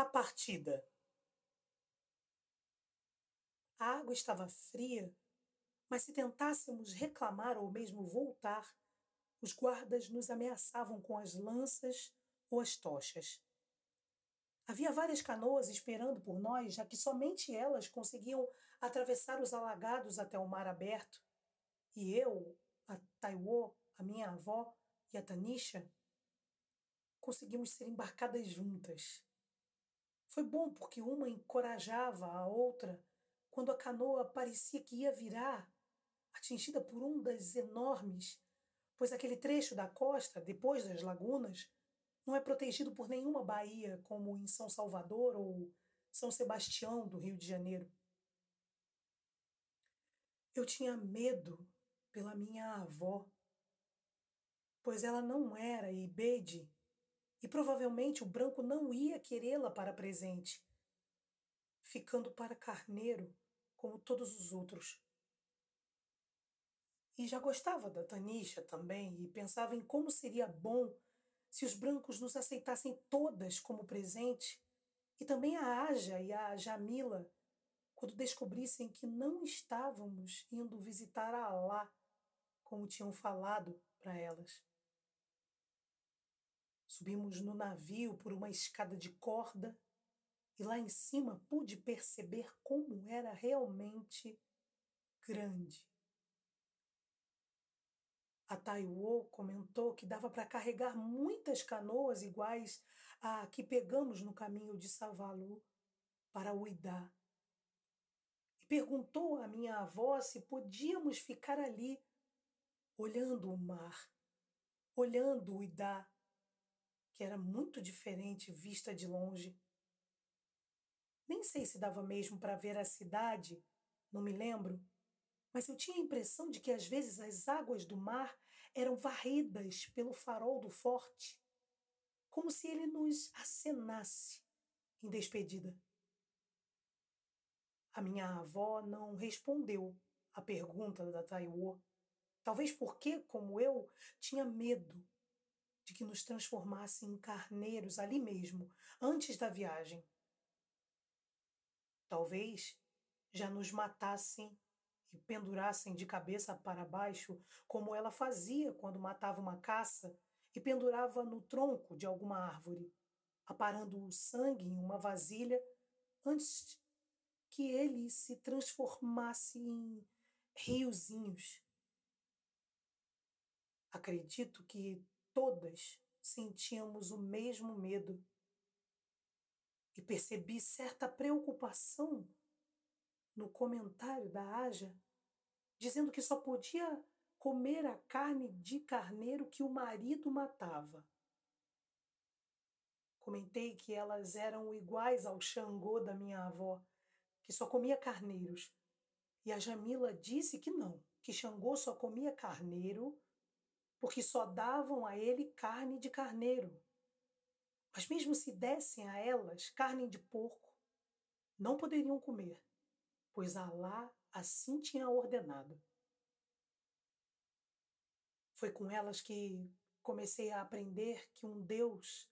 A partida. A água estava fria, mas se tentássemos reclamar ou mesmo voltar, os guardas nos ameaçavam com as lanças ou as tochas. Havia várias canoas esperando por nós, já que somente elas conseguiam atravessar os alagados até o mar aberto. E eu, a Taiwo, a minha avó e a Tanisha conseguimos ser embarcadas juntas. Foi bom porque uma encorajava a outra quando a canoa parecia que ia virar, atingida por ondas enormes, pois aquele trecho da costa, depois das lagunas, não é protegido por nenhuma baía como em São Salvador ou São Sebastião do Rio de Janeiro. Eu tinha medo pela minha avó, pois ela não era Ibede e provavelmente o branco não ia querê-la para presente, ficando para carneiro como todos os outros. E já gostava da Tanisha também e pensava em como seria bom se os brancos nos aceitassem todas como presente, e também a Aja e a Jamila, quando descobrissem que não estávamos indo visitar a Alá, como tinham falado para elas. Subimos no navio por uma escada de corda e lá em cima pude perceber como era realmente grande. A Taiwo comentou que dava para carregar muitas canoas iguais à que pegamos no caminho de Savalu para Uidá. E perguntou à minha avó se podíamos ficar ali, olhando o mar, olhando Uidá que era muito diferente vista de longe. Nem sei se dava mesmo para ver a cidade, não me lembro, mas eu tinha a impressão de que às vezes as águas do mar eram varridas pelo farol do forte, como se ele nos acenasse em despedida. A minha avó não respondeu à pergunta da Taiwo, talvez porque, como eu, tinha medo de que nos transformassem em carneiros ali mesmo, antes da viagem. Talvez já nos matassem e pendurassem de cabeça para baixo, como ela fazia quando matava uma caça e pendurava no tronco de alguma árvore, aparando o sangue em uma vasilha antes que ele se transformasse em riozinhos. Acredito que todas sentíamos o mesmo medo. E percebi certa preocupação no comentário da Aja, dizendo que só podia comer a carne de carneiro que o marido matava. Comentei que elas eram iguais ao Xangô da minha avó, que só comia carneiros. E a Jamila disse que não, que Xangô só comia carneiro porque só davam a ele carne de carneiro. Mas mesmo se dessem a elas carne de porco, não poderiam comer, pois Alá assim tinha ordenado. Foi com elas que comecei a aprender que um Deus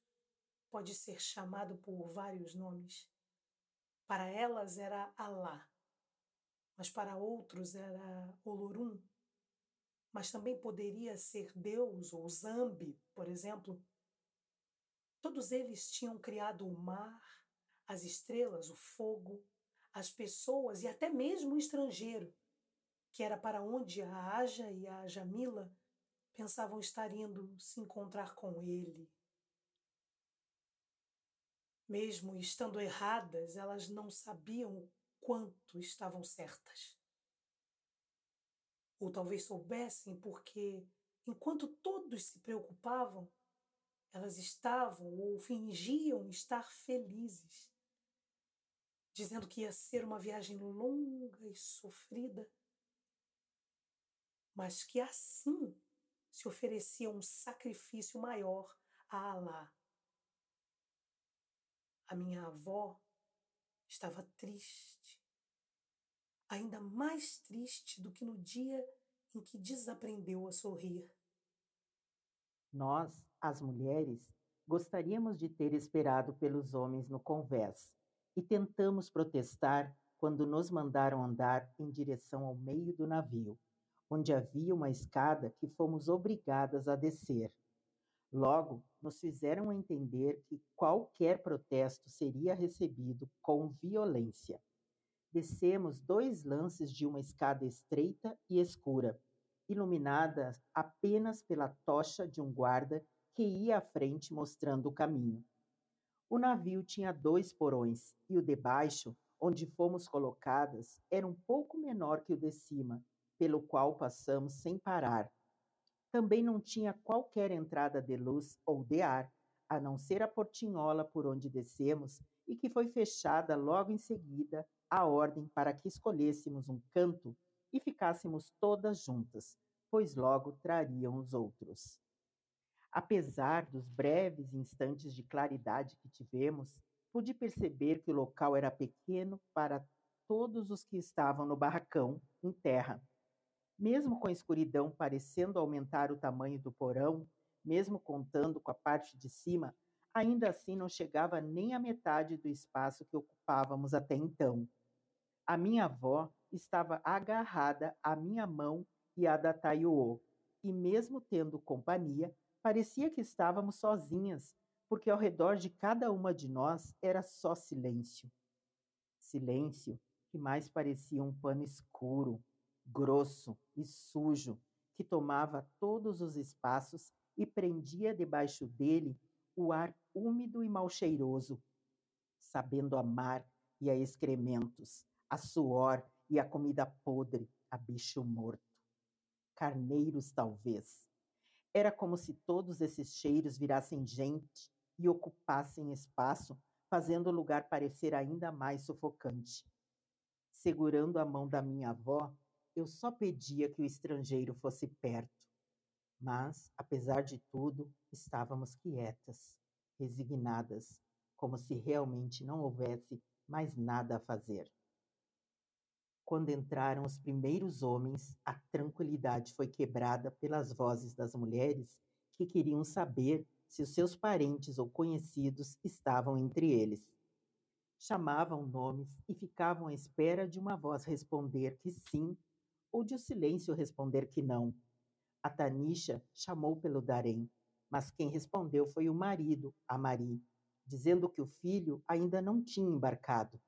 pode ser chamado por vários nomes. Para elas era Alá, mas para outros era Olorum, mas também poderia ser Deus ou Zambi, por exemplo. Todos eles tinham criado o mar, as estrelas, o fogo, as pessoas e até mesmo o estrangeiro, que era para onde a Aja e a Jamila pensavam estar indo se encontrar com ele. Mesmo estando erradas, elas não sabiam o quanto estavam certas. Ou talvez soubessem porque, enquanto todos se preocupavam, elas estavam ou fingiam estar felizes, dizendo que ia ser uma viagem longa e sofrida, mas que assim se oferecia um sacrifício maior a Alá. A minha avó estava triste ainda mais triste do que no dia em que desaprendeu a sorrir. Nós, as mulheres, Gostaríamos de ter esperado pelos homens no convés e tentamos protestar quando nos mandaram andar em direção ao meio do navio, onde havia uma escada que fomos obrigadas a descer. Logo, nos fizeram entender que qualquer protesto seria recebido com violência. Descemos dois lances de uma escada estreita e escura, iluminada apenas pela tocha de um guarda que ia à frente mostrando o caminho. O navio tinha dois porões e o de baixo, onde fomos colocadas, era um pouco menor que o de cima, pelo qual passamos sem parar. Também não tinha qualquer entrada de luz ou de ar, a não ser a portinhola por onde descemos e que foi fechada logo em seguida a ordem para que escolhêssemos um canto e ficássemos todas juntas, pois logo trariam os outros. Apesar dos breves instantes de claridade que tivemos, pude perceber que o local era pequeno para todos os que estavam no barracão, em terra. Mesmo com a escuridão parecendo aumentar o tamanho do porão, mesmo contando com a parte de cima, ainda assim não chegava nem a metade do espaço que ocupávamos até então. A minha avó estava agarrada à minha mão e à da Taiô, e mesmo tendo companhia, Parecia que estávamos sozinhas, porque ao redor de cada uma de nós era só silêncio. Silêncio que mais parecia um pano escuro, grosso e sujo, que tomava todos os espaços e prendia debaixo dele o ar úmido e mal cheiroso, sabendo amar e a excrementos, a suor e a comida podre, a bicho morto. Carneiros, talvez, era como se todos esses cheiros virassem gente e ocupassem espaço, fazendo o lugar parecer ainda mais sufocante. Segurando a mão da minha avó, eu só pedia que o estrangeiro fosse perto. Mas, apesar de tudo, estávamos quietas, resignadas, como se realmente não houvesse mais nada a fazer. Quando entraram os primeiros homens, a tranquilidade foi quebrada pelas vozes das mulheres que queriam saber se os seus parentes ou conhecidos estavam entre eles. Chamavam nomes e ficavam à espera de uma voz responder que sim ou de o um silêncio responder que não. A Tanisha chamou pelo Darém, mas quem respondeu foi o marido, a Mari, dizendo que o filho ainda não tinha embarcado.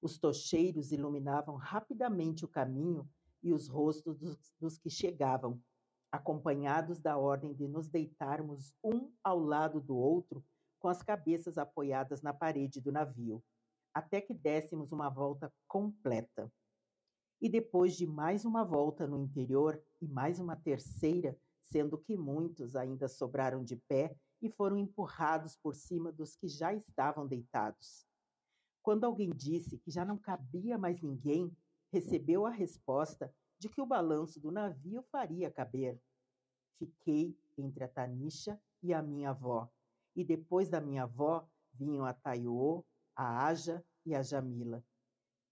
Os tocheiros iluminavam rapidamente o caminho e os rostos dos, dos que chegavam, acompanhados da ordem de nos deitarmos um ao lado do outro, com as cabeças apoiadas na parede do navio, até que dessemos uma volta completa. E depois de mais uma volta no interior e mais uma terceira, sendo que muitos ainda sobraram de pé e foram empurrados por cima dos que já estavam deitados. Quando alguém disse que já não cabia mais ninguém, recebeu a resposta de que o balanço do navio faria caber. Fiquei entre a Tanisha e a minha avó, e depois da minha avó vinham a Taiô, a Aja e a Jamila.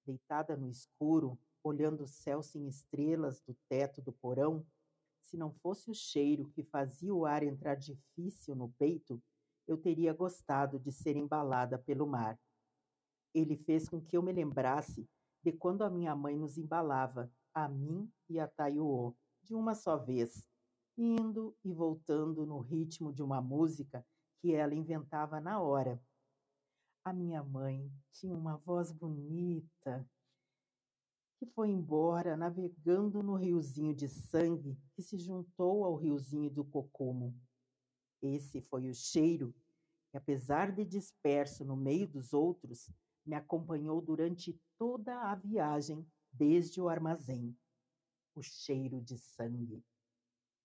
Deitada no escuro, olhando o céu sem estrelas do teto do porão, se não fosse o cheiro que fazia o ar entrar difícil no peito, eu teria gostado de ser embalada pelo mar. Ele fez com que eu me lembrasse de quando a minha mãe nos embalava, a mim e a Taiô, de uma só vez, indo e voltando no ritmo de uma música que ela inventava na hora. A minha mãe tinha uma voz bonita que foi embora navegando no riozinho de sangue que se juntou ao riozinho do Cocumo. Esse foi o cheiro que, apesar de disperso no meio dos outros, me acompanhou durante toda a viagem desde o armazém. O cheiro de sangue.